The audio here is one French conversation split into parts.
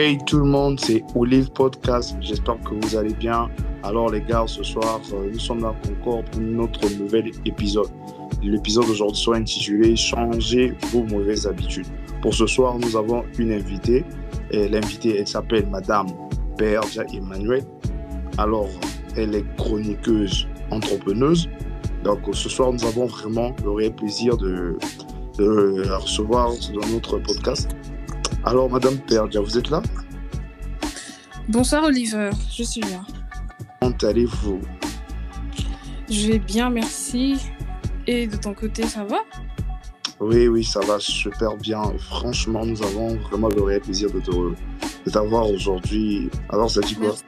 Hey tout le monde, c'est Olive Podcast. J'espère que vous allez bien. Alors les gars, ce soir, euh, nous sommes là encore pour notre nouvel épisode. L'épisode d'aujourd'hui sera intitulé Changer vos mauvaises habitudes. Pour ce soir, nous avons une invitée. Et l'invitée, elle s'appelle Madame Berja Emmanuel. Alors, elle est chroniqueuse, entrepreneuse. Donc ce soir, nous avons vraiment le réel plaisir de, de la recevoir dans notre podcast. Alors, Madame Perdia, vous êtes là Bonsoir Oliver, je suis là. Comment allez-vous? Je vais bien, merci. Et de ton côté, ça va? Oui, oui, ça va super bien. Franchement, nous avons vraiment le réel plaisir de, de t'avoir aujourd'hui. Alors, ça dit quoi? Merci.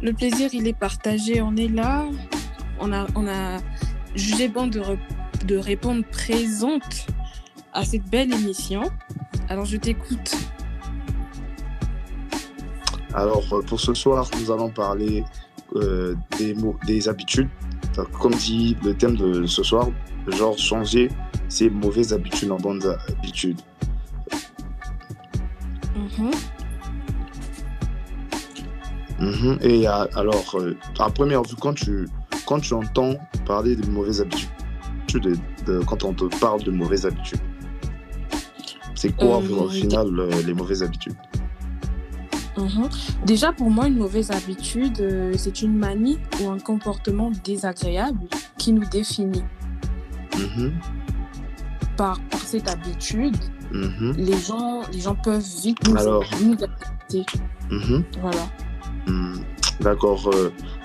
Le plaisir, il est partagé. On est là. On a, on a jugé bon de, re- de répondre présente à cette belle émission. Alors, je t'écoute. Alors, euh, pour ce soir, nous allons parler euh, des, mots, des habitudes. Comme dit le thème de ce soir, genre changer ses mauvaises habitudes en bonnes habitudes. Mhm. Mhm. Et euh, alors, à première vue, quand tu, quand tu entends parler de mauvaises habitudes, de, de- quand on te parle de mauvaises habitudes, c'est quoi Euh, au final euh, les mauvaises habitudes Mhm. Déjà, pour moi, une mauvaise habitude, euh, c'est une manie ou un comportement désagréable qui nous définit. Mhm. Par, par cette habitude, Mhm. les gens, les gens peuvent vite nous, Alors. nous. Voilà. Hmm, D'accord.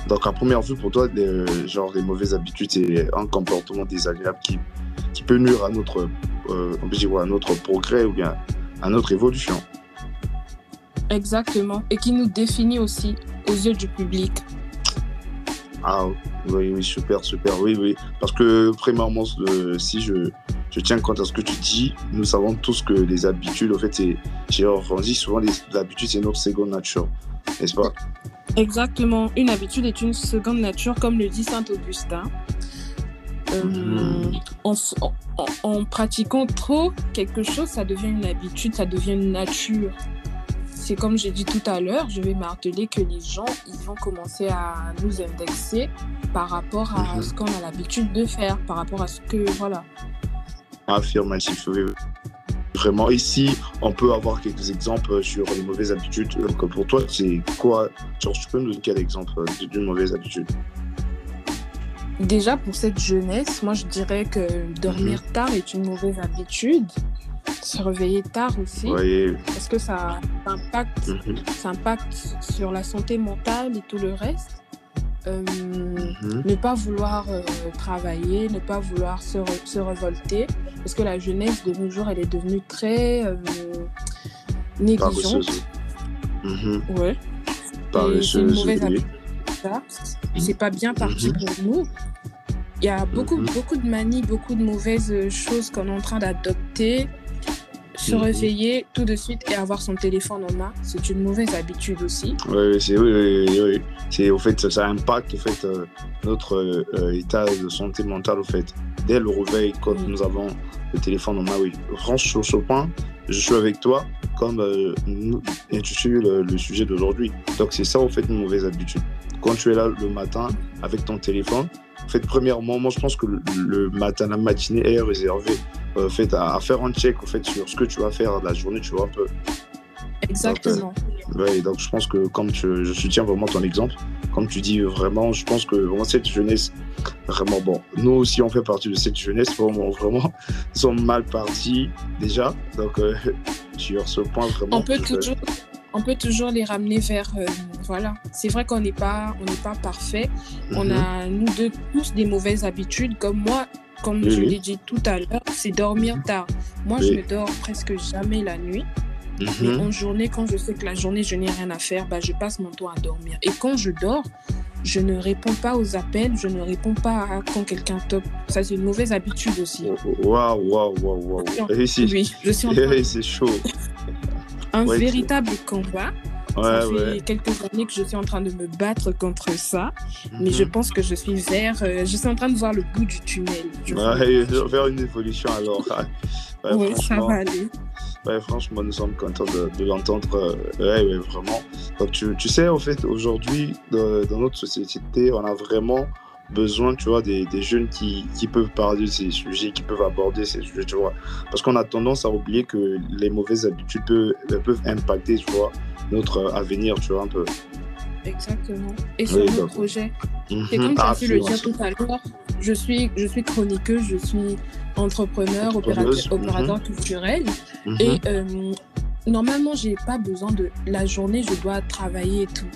donc, à première vue, pour toi, les, genre, les mauvaises habitudes, c'est un comportement désagréable qui, qui peut nuire à notre, euh, on peut dire, à notre progrès ou bien à notre évolution. Exactement. Et qui nous définit aussi aux yeux du public. Ah oui, oui, super, super, oui, oui. Parce que, premièrement, euh, si je, je tiens compte à ce que tu dis, nous savons tous que les habitudes, en fait, c'est, on dit souvent, les, l'habitude, c'est notre seconde nature, n'est-ce pas? Exactement. Une habitude est une seconde nature, comme le dit Saint Augustin. Euh, en, pratiquant trop quelque chose, ça devient une habitude, ça devient une nature. C'est comme j'ai dit tout à l'heure, je vais marteler que les gens, ils vont commencer à nous indexer par rapport à Mhm. ce qu'on a l'habitude de faire, par rapport à ce que, voilà. Affirmatif, oui. oui. Vraiment, ici, on peut avoir quelques exemples sur les mauvaises habitudes. Donc, pour toi, c'est quoi? Genre, tu peux nous donner quel exemple euh, d'une mauvaise habitude? Déjà, pour cette jeunesse, moi, je dirais que dormir Mhm. tard est une mauvaise habitude. Se réveiller tard aussi, Oui. parce que ça impacte, Mhm, ça impacte sur la santé mentale et tout le reste. Euh, mhm. ne pas vouloir euh, travailler, ne pas vouloir se, re- se révolter, parce que la jeunesse de nos jours, elle est devenue très euh, négligente. Paresseuse. Ouais. Et c'est une Paresseuse, mauvaise habitude. Ça. C'est pas bien parti Mhm. pour nous. Il y a beaucoup, Mhm. beaucoup de manies, beaucoup de mauvaises euh, choses qu'on est en train d'adopter. Se Mhm. réveiller tout de suite et avoir son téléphone en main, c'est une mauvaise habitude aussi. Oui, c'est oui, oui, oui, oui. C'est au fait, ça impacte au fait euh, notre euh, état de santé mentale au fait. Dès le réveil, quand Mm. nous avons le téléphone en main, oui. Franchement, sur ce point, je suis avec toi, comme euh, nous intitule le, le sujet d'aujourd'hui. Donc c'est ça au fait une mauvaise habitude. Quand tu es là le matin avec ton téléphone, en fait, premièrement, moi je pense que le, matin, la matinée est réservée euh, fait, à, à faire un check en fait, sur ce que tu vas faire la journée, tu vois un peu. Exactement. Ouais, donc je pense que comme tu, je soutiens vraiment ton exemple, comme tu dis vraiment, je pense que vraiment cette jeunesse, vraiment bon, nous aussi on fait partie de cette jeunesse, vraiment, vraiment sont mal partis déjà, donc euh, sur ce point vraiment. on peut toujours on peut toujours les ramener vers euh, voilà c'est vrai qu'on n'est pas on n'est pas parfait on Mhm. a nous deux tous des mauvaises habitudes comme moi comme Oui, je oui. l'ai dit tout à l'heure c'est dormir tard moi je ne dors presque jamais la nuit mais Mhm. en journée quand je sais que la journée je n'ai rien à faire bah, je passe mon temps à dormir et quand je dors je ne réponds pas aux appels je ne réponds pas à quand quelqu'un toque ça c'est une mauvaise habitude aussi Waouh, waouh, waouh, waouh. Eh, oui je suis en train eh, c'est chaud. un Ouais, véritable combat Ouais, ça fait ouais. quelques années que je suis en train de me battre contre ça, mais Mhm. je pense que je suis vers, euh, je suis en train de voir le bout du tunnel. Ouais, faire une évolution alors. oui, ça va aller. Franchement, nous sommes contents de, l'entendre. Ouais, ouais, vraiment. Donc, tu, tu sais, en fait, aujourd'hui, dans, notre société, on a vraiment besoin, tu vois, des, des jeunes qui, qui, peuvent parler de ces sujets, qui peuvent aborder ces sujets, tu vois. Parce qu'on a tendance à oublier que les mauvaises habitudes peuvent, peuvent impacter, tu vois, notre avenir, tu vois, un peu. Exactement. Et sur oui, mon projet, c'est comme tu as pu le dire tout à l'heure, je suis, je suis chroniqueuse, je suis entrepreneur, opérateur, opérateur mm -hmm. culturel. -hmm. Et euh, normalement, j'ai pas besoin de la journée, je dois travailler et tout.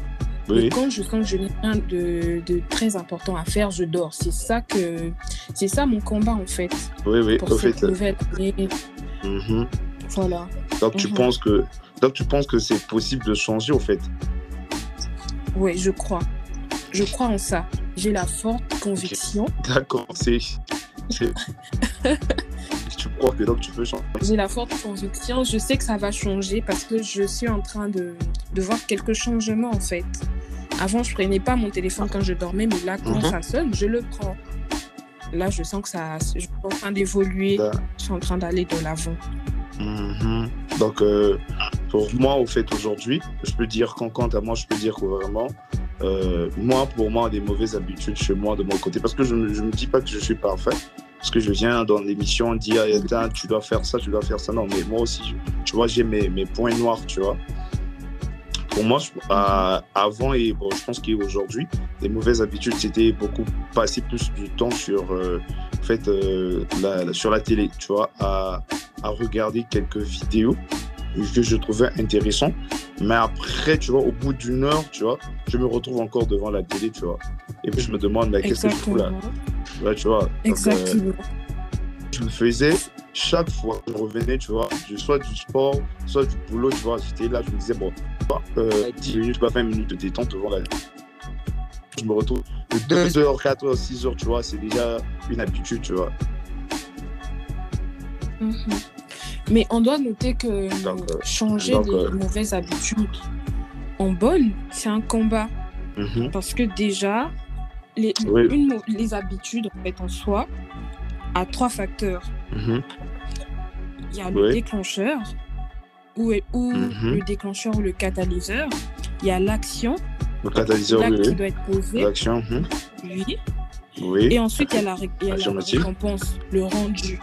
Oui. Et quand je sens que je n'ai rien de, de, très important à faire, je dors. C'est ça que c'est ça mon combat en fait. Oui, oui, pour au cette fait. nouvelle année. -hmm. Voilà. Donc tu penses que donc tu penses que c'est possible de changer au fait? Oui, je crois. Je crois en ça. J'ai la forte conviction. Okay. D'accord, c'est. tu crois que donc tu peux changer J'ai la forte conviction. Je sais que ça va changer parce que je suis en train de, de voir quelques changements en fait. Avant, je prenais pas mon téléphone quand je dormais, mais là, quand mm -hmm. ça sonne, je le prends. Là, je sens que ça, je suis en train d'évoluer. Je suis en train d'aller de l'avant. Mm -hmm. Donc, euh, pour moi, au fait, aujourd'hui, je peux dire qu'en quant à moi, je peux dire que vraiment, euh, moi, pour moi, des mauvaises habitudes chez moi, de mon côté, parce que je ne me dis pas que je suis parfait, parce que je viens dans l'émission dire, ah, tu dois faire ça, tu dois faire ça. Non, mais moi aussi, tu vois, j'ai mes, points noirs, tu vois. Pour moi, euh, avant et bon, je pense qu'aujourd'hui, les mauvaises habitudes, c'était beaucoup passer plus du temps sur, euh, en fait, la, sur la télé, tu vois, à regarder quelques vidéos que je trouvais intéressant. Mais après, tu vois, au bout d'une heure, tu vois, je me retrouve encore devant la télé, tu vois. Et puis je me demande, mais qu'est-ce que je fous là? Ouais, Tu vois. Exactement. Donc, euh, je le faisais chaque fois que je revenais, tu vois, soit du sport, soit du boulot, tu vois. J'étais là, je me disais, bon, euh, 10 minutes, pas 20 minutes de détente devant la Je me retrouve de 2 heures, 4 heures, 6 heures, tu vois, c'est déjà une habitude, tu vois. Mm -hmm. Mais on doit noter que donc, changer donc, les euh... mauvaises habitudes en bonne, c'est un combat. Mm -hmm. Parce que déjà, les, oui. une, les habitudes en, fait, en soi a trois facteurs. Mm -hmm. Il y a le oui. déclencheur, ou, ou mm -hmm. le déclencheur ou le catalyseur. Il y a l'action. Le catalyseur, oui. qui doit être posé. L'action. Oui. Oui. Et ensuite, il y a la, il y a la récompense, le rendu,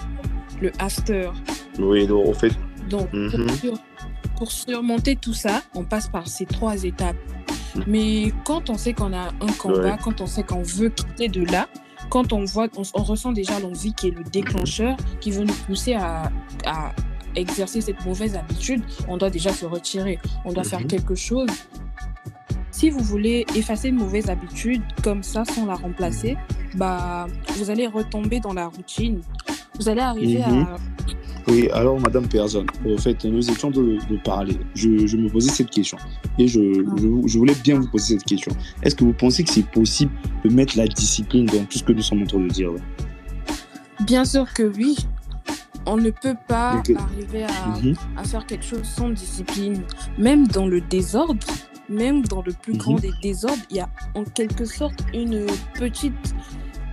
le after. Oui, donc en fait. Donc, mm -hmm. pour, Mhm. sur, pour, surmonter tout ça, on passe par ces trois étapes. Mm -hmm. Mais quand on sait qu'on a un combat, ouais. quand on sait qu'on veut quitter de là, quand on voit, on, on ressent déjà l'envie qui est le déclencheur, qui veut nous pousser à, à exercer cette mauvaise habitude, on doit déjà se retirer. On doit mm -hmm. faire quelque chose. Si vous voulez effacer une mauvaise habitude comme ça sans la remplacer, bah, vous allez retomber dans la routine. Vous allez arriver Mhm. à Oui, alors, Madame Pearson, en fait, nous étions de, de parler. Je, je, me posais cette question. Et je, Ah. je, je, voulais bien vous poser cette question. Est-ce que vous pensez que c'est possible de mettre la discipline dans tout ce que nous sommes en train de dire là? Bien sûr que oui. On ne peut pas Donc, arriver à, -hmm. à, faire quelque chose sans discipline. Même dans le désordre, même dans le plus -hmm. grand des désordres, il y a en quelque sorte une petite,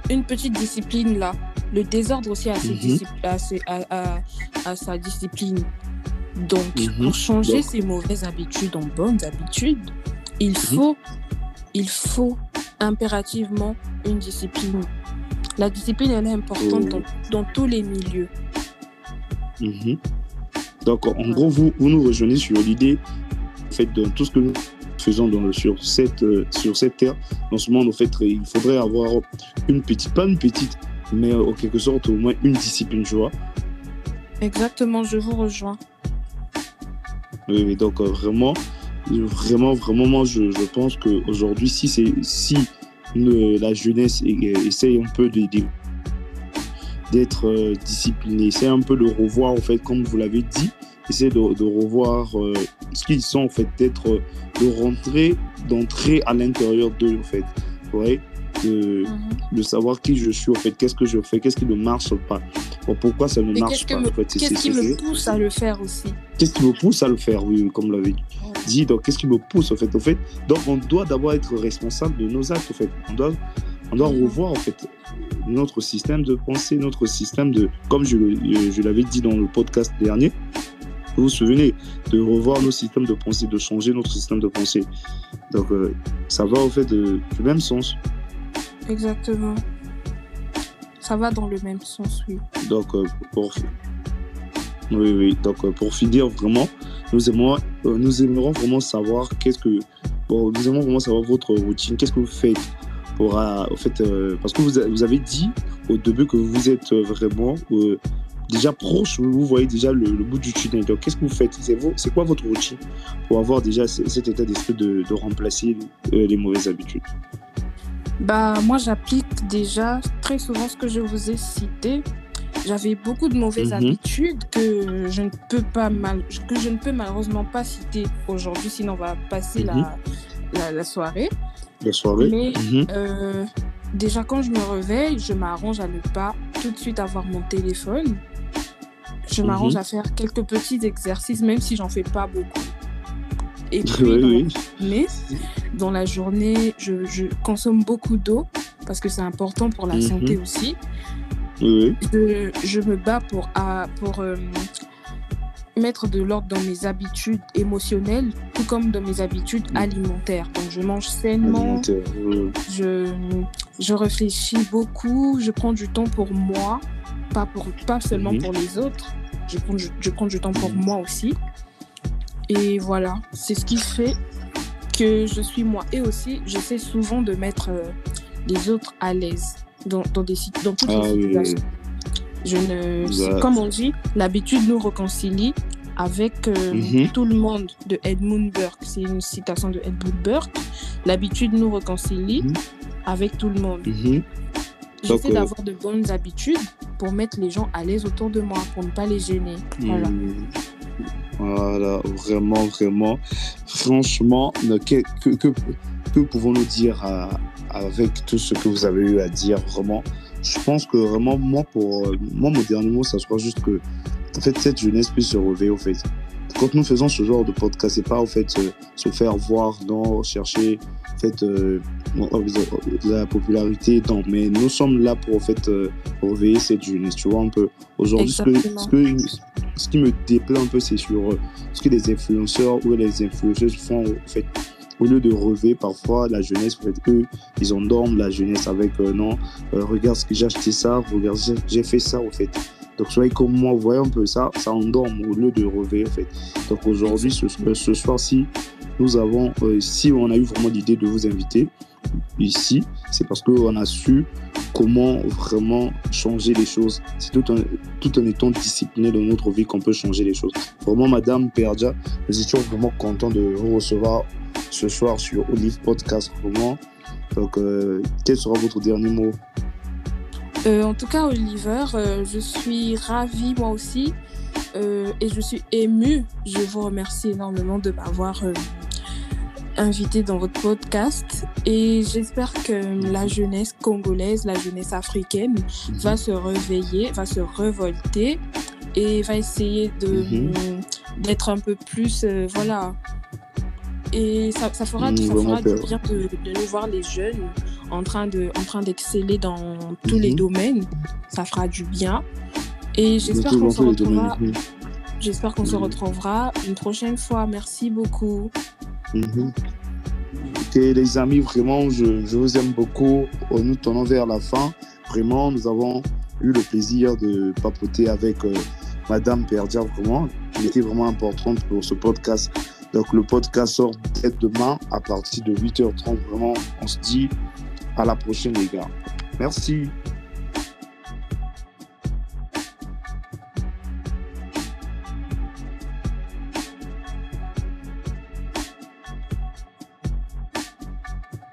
une petite discipline là. Le désordre aussi ses mm -hmm. ses, a, a, sa discipline. Donc, mm -hmm. pour changer Donc... ces mauvaises habitudes en bonnes habitudes, il faut, il faut impérativement une discipline. La discipline, elle est importante oh. dans, dans, tous les milieux. Mhm. Donc, en ouais. gros, vous, vous nous rejoignez sur l'idée, en fait, de tout ce que nous faisons dans, sur, cette, euh, sur cette terre, dans ce monde, en fait, il faudrait avoir une petite, pas une petite, mais en quelque sorte, au moins une discipline, tu vois. Exactement, je vous rejoins. Oui, donc euh, vraiment, vraiment, vraiment, moi, je, je pense qu'aujourd'hui, si, si la jeunesse essaye un peu de, de d'être euh, discipliné, essayer un peu de revoir, en fait, comme vous l'avez dit, essayer de, de revoir euh, ce qu'ils sont, en fait, d'être, de rentrer, d'entrer à l'intérieur d'eux, en fait, ouais, de, -hmm. de savoir qui je suis, en fait, qu'est-ce que je fais, qu'est-ce qui ne marche pas, pourquoi ça ne marche pas, me, en fait. Qu'est-ce qui me pousse à le faire aussi? Qu'est-ce qui me pousse à le faire, oui, comme l'avait dit, donc, qu'est-ce qui me pousse, en fait, en fait, donc, on doit d'abord être responsable de nos actes, en fait, on doit On doit revoir en fait notre système de pensée, notre système de, comme je, je l'avais dit dans le podcast dernier, vous vous souvenez, de revoir nos systèmes de pensée, de changer notre système de pensée. Donc, euh, ça va au fait de, du même sens. Exactement. Ça va dans le même sens, oui. Donc, euh, pour, oui, oui. Donc, euh, pour finir, vraiment, nous aimerions, nous aimerions vraiment savoir qu'est-ce que. Nous aimerions vraiment savoir votre routine. Qu'est-ce que vous faites pour. au fait, parce que vous, vous, avez dit au début que vous êtes vraiment déjà proche, vous voyez déjà le, bout du tunnel. Donc, qu'est-ce que vous faites? C'est quoi votre routine pour avoir déjà cet état d'esprit de, remplacer euh, les mauvaises habitudes? Bah, Moi, j'applique déjà très souvent ce que je vous ai cité. J'avais beaucoup de mauvaises mhm. habitudes que je, ne peux pas mal, que je ne peux malheureusement pas citer aujourd'hui, sinon on va passer la, mhm. la, soirée. La soirée Mais mhm. euh, déjà, quand je me réveille, je m'arrange à ne pas tout de suite avoir mon téléphone je m'arrange à faire quelques petits exercices, même si j'en fais pas beaucoup. Et puis, mais dans la journée, je, consomme beaucoup d'eau parce que c'est important pour la mhm. santé aussi. Je, me bats pour, pour euh, mettre de l'ordre dans mes habitudes émotionnelles, tout comme dans mes habitudes mhm. alimentaires. Donc, je mange sainement, je, je réfléchis beaucoup, je prends du temps pour moi, pas, pour, pas seulement pour les autres je prends, je, prends du temps pour moi aussi. Et voilà, c'est ce qui fait que je suis moi. Et aussi, j'essaie souvent de mettre euh, les autres à l'aise dans, dans, des, dans toutes les ah situations. Je ne, Comme on dit, l'habitude nous réconcilie avec euh, mhm. tout le monde de Edmund Burke. C'est une citation de Edmund Burke. L'habitude nous réconcilie mhm. avec tout le monde. Mhm. J'essaie d'avoir de bonnes habitudes pour mettre les gens à l'aise autour de moi, pour ne pas les gêner. Voilà. Voilà, vraiment, vraiment. Franchement, que, que, pouvons-nous dire avec tout ce que vous avez eu à dire Vraiment, je pense que vraiment, moi, pour moi, mon dernier mot, ça sera juste que, en fait, cette jeunesse puisse se réveiller, au fait quand nous faisons ce genre de podcast, c'est pas en fait se, faire voir, non, chercher en fait euh, la popularité, non, mais nous sommes là pour en fait euh, réveiller cette jeunesse, tu vois un peu. Aujourd'hui, ce, ce, qui me déplaît un peu, c'est sur euh, ce que les influenceurs ou les influenceuses font en fait. Au lieu de rêver parfois la jeunesse, en fait, eux, ils endorment la jeunesse avec non, regarde ce que j'ai acheté ça, regarde, j'ai fait ça, en fait. Donc, soyez comme moi, voyez un peu ça, ça endorme au lieu de réveiller, en fait. Donc, aujourd'hui, ce, ce soir-ci, nous avons, euh, si on a eu vraiment l'idée de vous inviter ici, c'est parce qu'on a su comment vraiment changer les choses. C'est tout en, tout en étant discipliné dans notre vie qu'on peut changer les choses. Vraiment, Madame Perdia, nous étions vraiment contents de vous recevoir ce soir sur Olive Podcast. Vraiment. Donc, euh, quel sera votre dernier mot? Euh, en tout cas, Oliver, euh, je suis ravie moi aussi euh, et je suis émue. Je vous remercie énormément de m'avoir invité dans votre podcast et j'espère que la jeunesse congolaise, la jeunesse africaine mhm. va se réveiller, va se révolter et va essayer de mhm. d'être un peu plus voilà et ça, fera, ça fera mmh, du bien de, de, nous voir les jeunes en train de en train d'exceller dans tous les mhm. domaines. Ça fera du bien. Et j'espère qu'on se retrouvera. J'espère qu'on se retrouvera une prochaine fois. Merci beaucoup. Ok, les amis, vraiment, je, je, vous aime beaucoup. Nous tournons vers la fin. Vraiment, nous avons eu le plaisir de papoter avec euh, Madame Perdia. Vraiment, il était vraiment importante pour ce podcast. Donc, le podcast sort dès demain à partir de 8h30. Vraiment, on se dit à la prochaine, les gars. Merci.